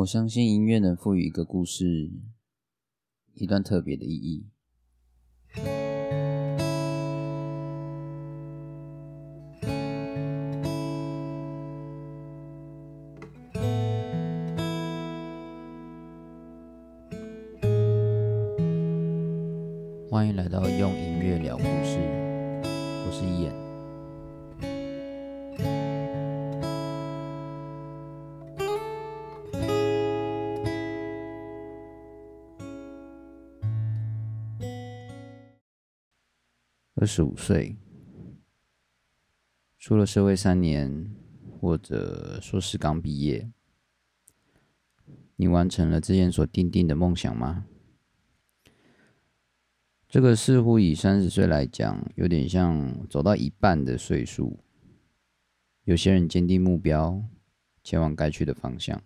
我相信音乐能赋予一个故事一段特别的意义。欢迎来到用二十五岁，出了社会三年，或者硕士刚毕业，你完成了之前所定定的梦想吗？这个似乎以三十岁来讲，有点像走到一半的岁数。有些人坚定目标，前往该去的方向；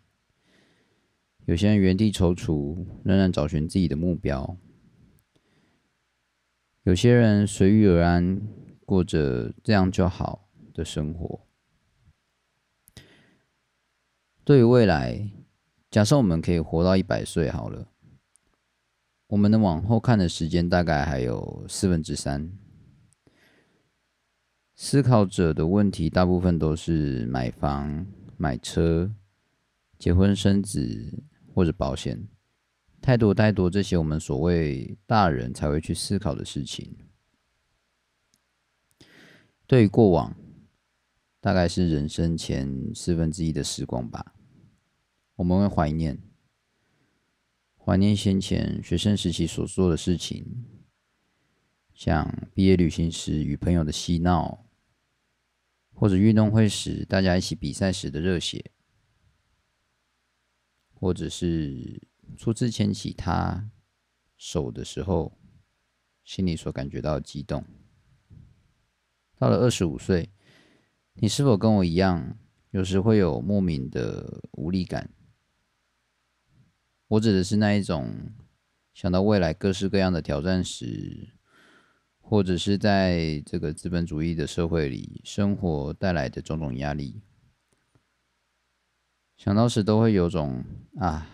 有些人原地踌躇，仍然找寻自己的目标。有些人随遇而安，过着这样就好的生活。对于未来，假设我们可以活到一百岁好了，我们能往后看的时间大概还有四分之三。思考者的问题大部分都是买房、买车、结婚生子或者保险。太多太多这些我们所谓大人才会去思考的事情。对于过往，大概是人生前四分之一的时光吧。我们会怀念，怀念先前学生时期所做的事情，像毕业旅行时与朋友的嬉闹，或者运动会时大家一起比赛时的热血，或者是。初次牵起他手的时候，心里所感觉到的激动。到了二十五岁，你是否跟我一样，有时会有莫名的无力感？我指的是那一种，想到未来各式各样的挑战时，或者是在这个资本主义的社会里生活带来的种种压力，想到时都会有种啊。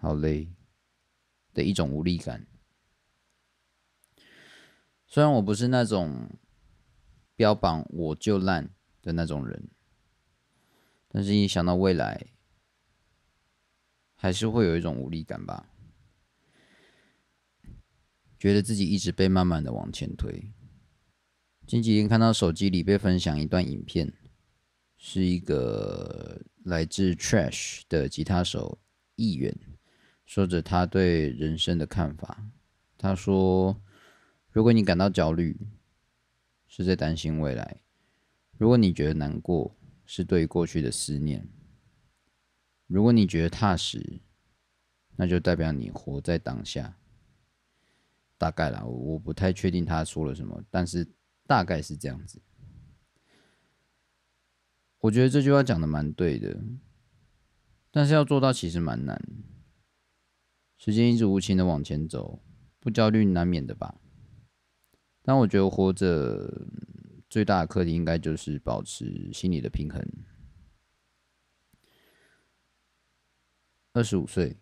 好累的一种无力感。虽然我不是那种标榜我就烂的那种人，但是一想到未来，还是会有一种无力感吧。觉得自己一直被慢慢的往前推。近几天看到手机里被分享一段影片，是一个来自 Trash 的吉他手议员。说着他对人生的看法，他说：“如果你感到焦虑，是在担心未来；如果你觉得难过，是对过去的思念；如果你觉得踏实，那就代表你活在当下。”大概啦，我不太确定他说了什么，但是大概是这样子。我觉得这句话讲的蛮对的，但是要做到其实蛮难。时间一直无情的往前走，不焦虑难免的吧。但我觉得活着最大的课题应该就是保持心理的平衡。二十五岁，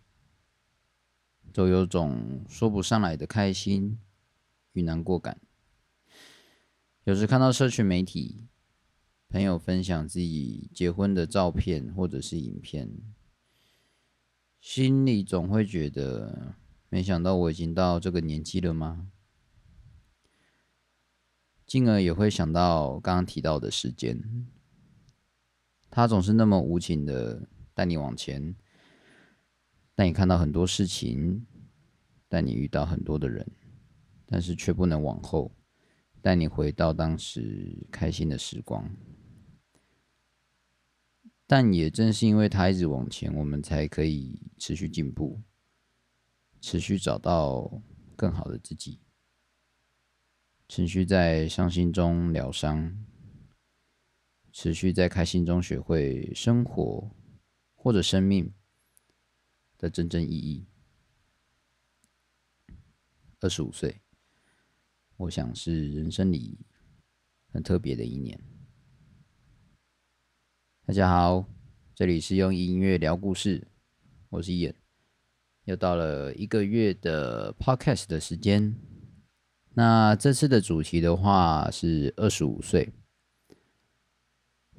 都有种说不上来的开心与难过感。有时看到社群媒体朋友分享自己结婚的照片或者是影片。心里总会觉得，没想到我已经到这个年纪了吗？进而也会想到刚刚提到的时间，它总是那么无情的带你往前，带你看到很多事情，带你遇到很多的人，但是却不能往后，带你回到当时开心的时光。但也正是因为他一直往前，我们才可以持续进步，持续找到更好的自己，持续在伤心中疗伤，持续在开心中学会生活或者生命的真正意义。二十五岁，我想是人生里很特别的一年。大家好，这里是用音乐聊故事，我是伊恩，又到了一个月的 Podcast 的时间。那这次的主题的话是二十五岁。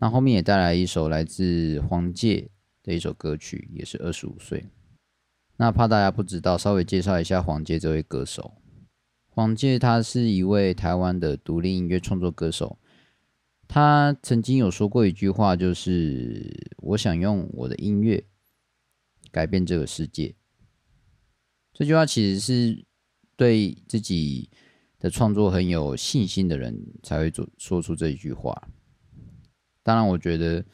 那后面也带来一首来自黄玠的一首歌曲，也是二十五岁。那怕大家不知道，稍微介绍一下黄玠这位歌手。黄玠他是一位台湾的独立音乐创作歌手。他曾经有说过一句话，就是“我想用我的音乐改变这个世界”。这句话其实是对自己的创作很有信心的人才会做说出这一句话。当然，我觉得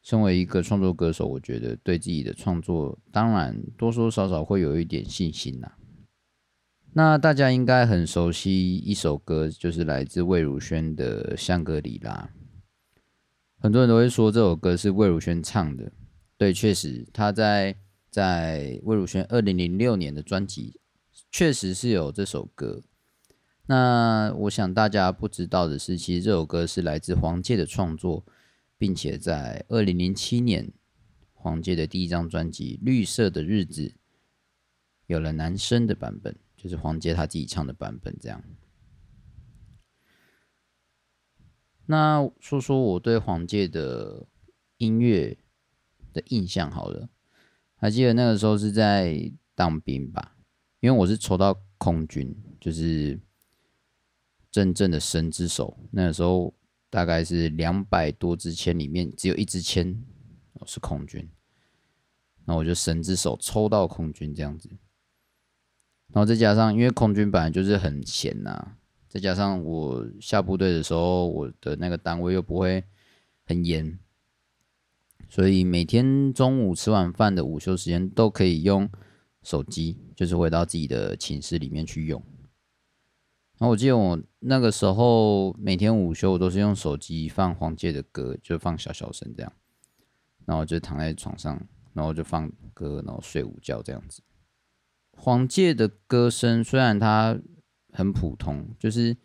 身为一个创作歌手，我觉得对自己的创作，当然多多少少会有一点信心呐。那大家应该很熟悉一首歌，就是来自魏如萱的《香格里拉》。很多人都会说这首歌是魏如萱唱的，对，确实，他在在魏如萱二零零六年的专辑确实是有这首歌。那我想大家不知道的是，其实这首歌是来自黄玠的创作，并且在二零零七年黄玠的第一张专辑《绿色的日子》有了男声的版本，就是黄玠他自己唱的版本，这样。那说说我对黄玠的音乐的印象好了，还记得那个时候是在当兵吧？因为我是抽到空军，就是真正的神之手。那个时候大概是两百多支签里面只有一支签是空军，那我就神之手抽到空军这样子。然后再加上，因为空军本来就是很闲呐、再加上我下部队的时候，我的那个单位又不会很严，所以每天中午吃完饭的午休时间都可以用手机，就是回到自己的寝室里面去用。然后我记得我那个时候每天午休我都是用手机放黄玠的歌，就放小小声这样，然后就躺在床上，然后就放歌，然后睡午觉这样子。黄玠的歌声虽然他。很普通，就是，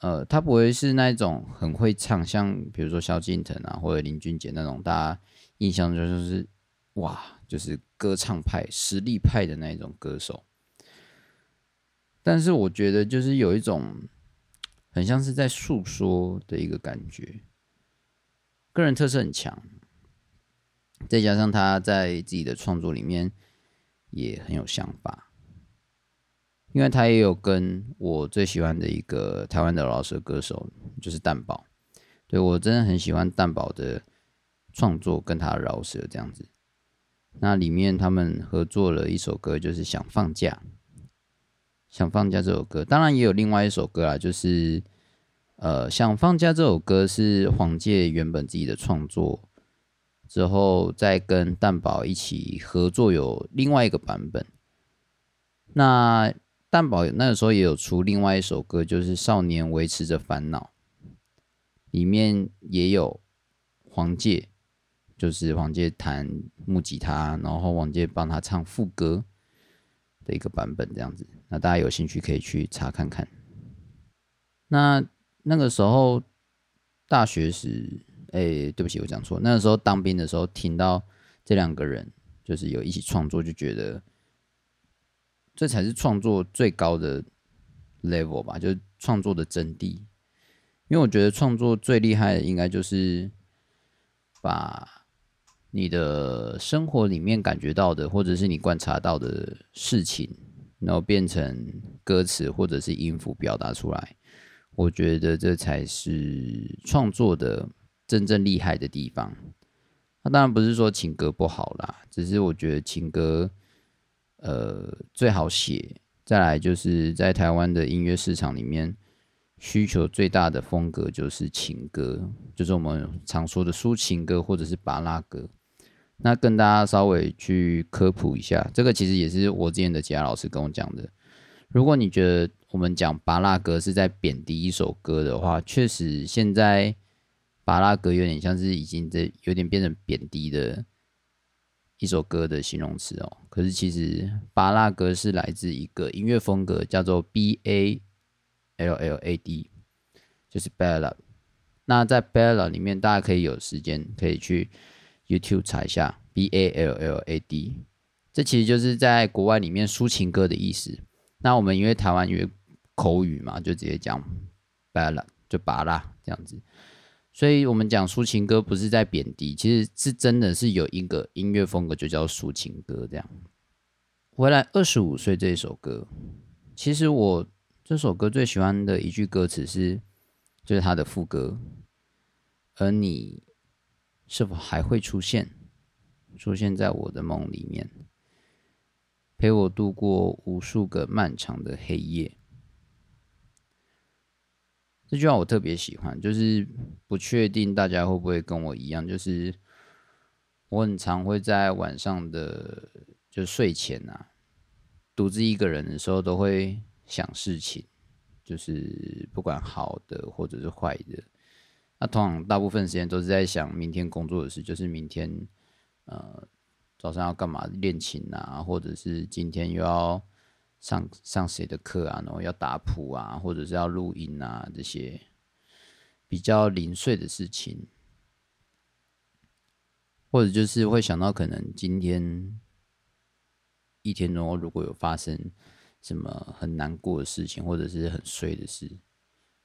呃，他不会是那种很会唱，像比如说萧敬腾啊，或者林俊杰那种，大家印象中就是哇，就是歌唱派、实力派的那种歌手。但是我觉得，就是有一种很像是在诉说的一个感觉，个人特色很强，再加上他在自己的创作里面也很有想法。因为他也有跟我最喜欢的一个台湾的饶舌歌手，就是蛋宝，对，我真的很喜欢蛋宝的创作跟他的饶舌这样子。那里面他们合作了一首歌，就是《想放假》。想放假这首歌，当然也有另外一首歌啦，就是呃，《想放假》这首歌是黄玠原本自己的创作，之后再跟蛋宝一起合作，有另外一个版本。那蛋堡那个时候也有出另外一首歌，就是《少年维持着烦恼》，里面也有黄玠，就是黄玠弹木吉他，然后黄玠帮他唱副歌的一个版本，这样子。那大家有兴趣可以去查看看。那那个时候大学时，哎，对不起，我讲错。那个时候当兵的时候，听到这两个人就是有一起创作，就觉得。这才是创作最高的 level 吧，就是创作的真谛。因为我觉得创作最厉害的，应该就是把你的生活里面感觉到的，或者是你观察到的事情，然后变成歌词或者是音符表达出来。我觉得这才是创作的真正厉害的地方。那当然不是说情歌不好啦，只是我觉得情歌。呃，最好写。再来就是在台湾的音乐市场里面，需求最大的风格就是情歌，就是我们常说的抒情歌或者是巴拉歌。那跟大家稍微去科普一下，这个其实也是我之前的吉他老师跟我讲的。如果你觉得我们讲巴拉歌是在贬低一首歌的话，确实现在巴拉歌有点像是已经在有点变成贬低的。一首歌的形容词哦，可是其实巴拉歌是来自一个音乐风格，叫做 B A L L A D，就是 ballad。那在 ballad 里面，大家可以有时间可以去 YouTube 查一下 B A L L A D。这其实就是在国外里面抒情歌的意思。那我们因为台湾因为口语嘛，就直接讲巴拉就巴拉这样子。所以我们讲抒情歌不是在贬低，其实是真的是有一个音乐风格就叫抒情歌这样。回来二十五岁这一首歌，其实我这首歌最喜欢的一句歌词是，就是它的副歌，而你是否还会出现，出现在我的梦里面，陪我度过无数个漫长的黑夜。这句话我特别喜欢，就是不确定大家会不会跟我一样，就是我很常会在晚上的。就睡前啊，独自一个人的时候，都会想事情，就是不管好的或者是坏的。那通常大部分时间都是在想明天工作的事，就是明天呃早上要干嘛练琴啊，或者是今天又要上上谁的课啊，然后要打谱啊，或者是要录音啊，这些比较零碎的事情，或者就是会想到可能今天。一天中如果有发生什么很难过的事情，或者是很碎的事，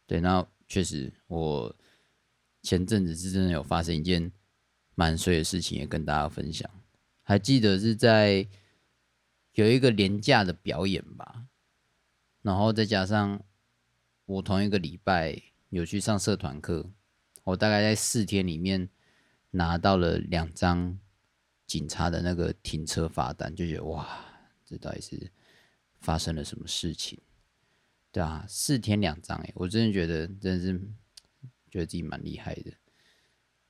对，那确实我前阵子是真的有发生一件蛮碎的事情，也跟大家分享。还记得是在有一个廉价的表演吧，然后再加上我同一个礼拜有去上社团课，我大概在四天里面拿到了两张警察的那个停车罚单，就觉得哇。这到底是发生了什么事情？对啊，四天两张哎，我真的觉得真是觉得自己蛮厉害的。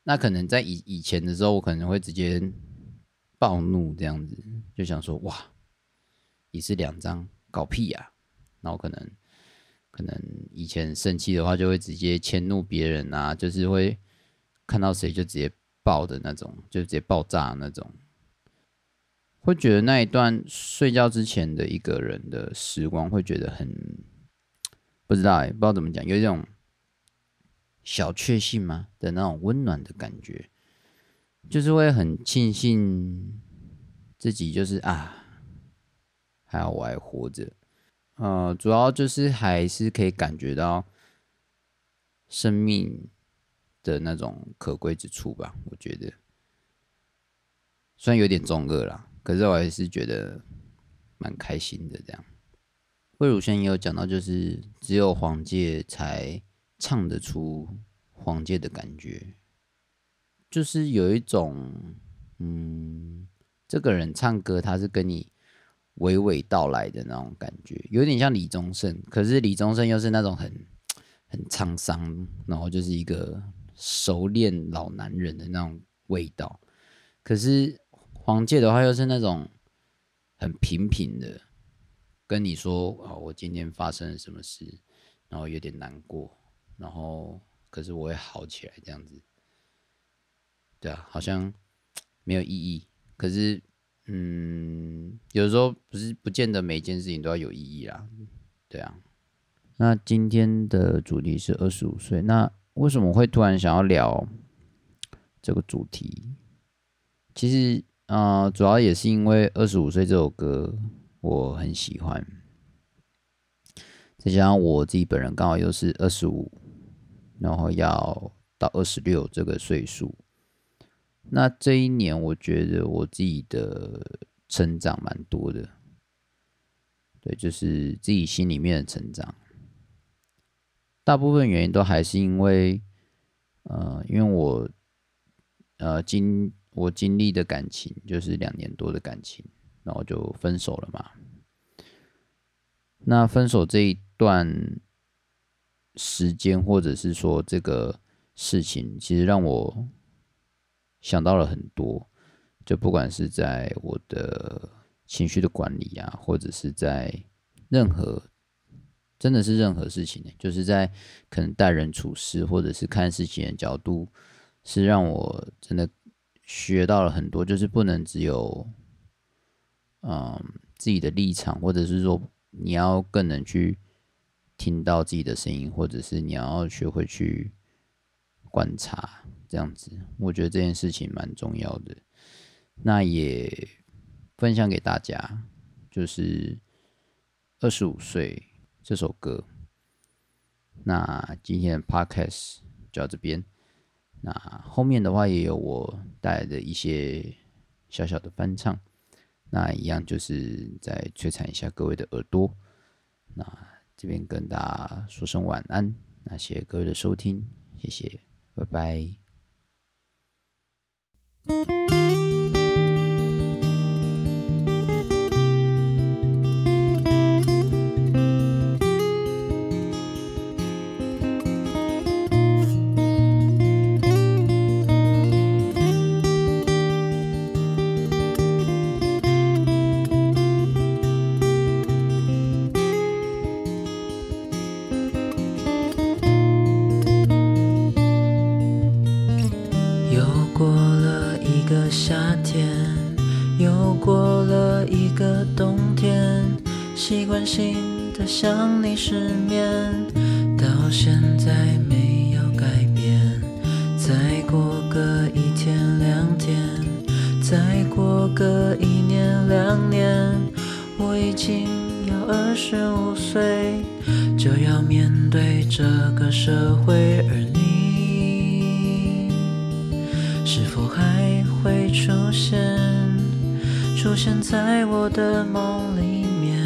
那可能在以以前的时候，我可能会直接暴怒这样子，就想说哇，一次两张搞屁呀！那我可能可能以前生气的话，就会直接迁怒别人啊，就是会看到谁就直接爆的那种，就直接爆炸那种。会觉得那一段睡觉之前的一个人的时光，会觉得很不知道哎，不知道怎么讲，有一种小确幸吗的那种温暖的感觉，就是会很庆幸自己就是啊，还好我还活着，呃，主要就是还是可以感觉到生命的那种可贵之处吧，我觉得，虽然有点中二啦。可是我还是觉得蛮开心的，这样。魏如萱也有讲到，就是只有黄玠才唱得出黄玠的感觉，就是有一种，嗯，这个人唱歌他是跟你娓娓道来的那种感觉，有点像李宗盛，可是李宗盛又是那种很很沧桑，然后就是一个熟练老男人的那种味道，可是。黄玠的话又是那种很平平的，跟你说哦，我今天发生了什么事，然后有点难过，然后可是我会好起来这样子，对啊，好像没有意义，可是嗯，有时候不是不见得每件事情都要有意义啦，对啊。那今天的主题是二十五岁，那为什么会突然想要聊这个主题？其实。啊、呃，主要也是因为《二十五岁》这首歌我很喜欢，再加上我自己本人刚好又是二十五，然后要到二十六这个岁数，那这一年我觉得我自己的成长蛮多的，对，就是自己心里面的成长，大部分原因都还是因为，呃，因为我，呃，经。我经历的感情就是两年多的感情，然后就分手了嘛。那分手这一段时间，或者是说这个事情，其实让我想到了很多。就不管是在我的情绪的管理啊，或者是在任何，真的是任何事情，就是在可能待人处事，或者是看事情的角度，是让我真的。学到了很多，就是不能只有，嗯，自己的立场，或者是说你要更能去听到自己的声音，或者是你要学会去观察，这样子，我觉得这件事情蛮重要的。那也分享给大家，就是《二十五岁》这首歌。那今天的 Podcast 就到这边。那后面的话也有我带来的一些小小的翻唱，那一样就是再摧残一下各位的耳朵。那这边跟大家说声晚安，那谢谢各位的收听，谢谢，拜拜。Thank you. 夏天又过了一个冬天习惯性的想你失眠，到现在没有改变。再过个一天两天，再过个一年两年，我已经要二十五岁，就要面对这个社会，而现在我的梦里面。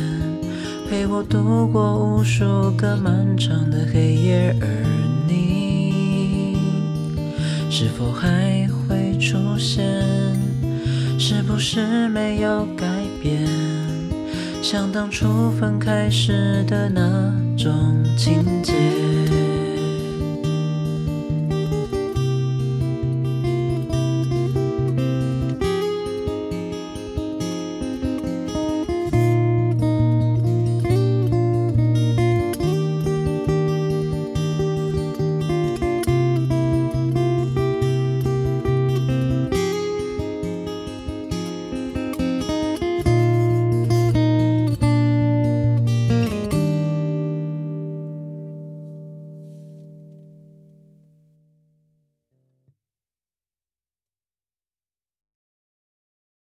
陪我度过无数个漫长的黑夜，而你是否还会出现？是不是没有改变？像当初分开时的那种情节。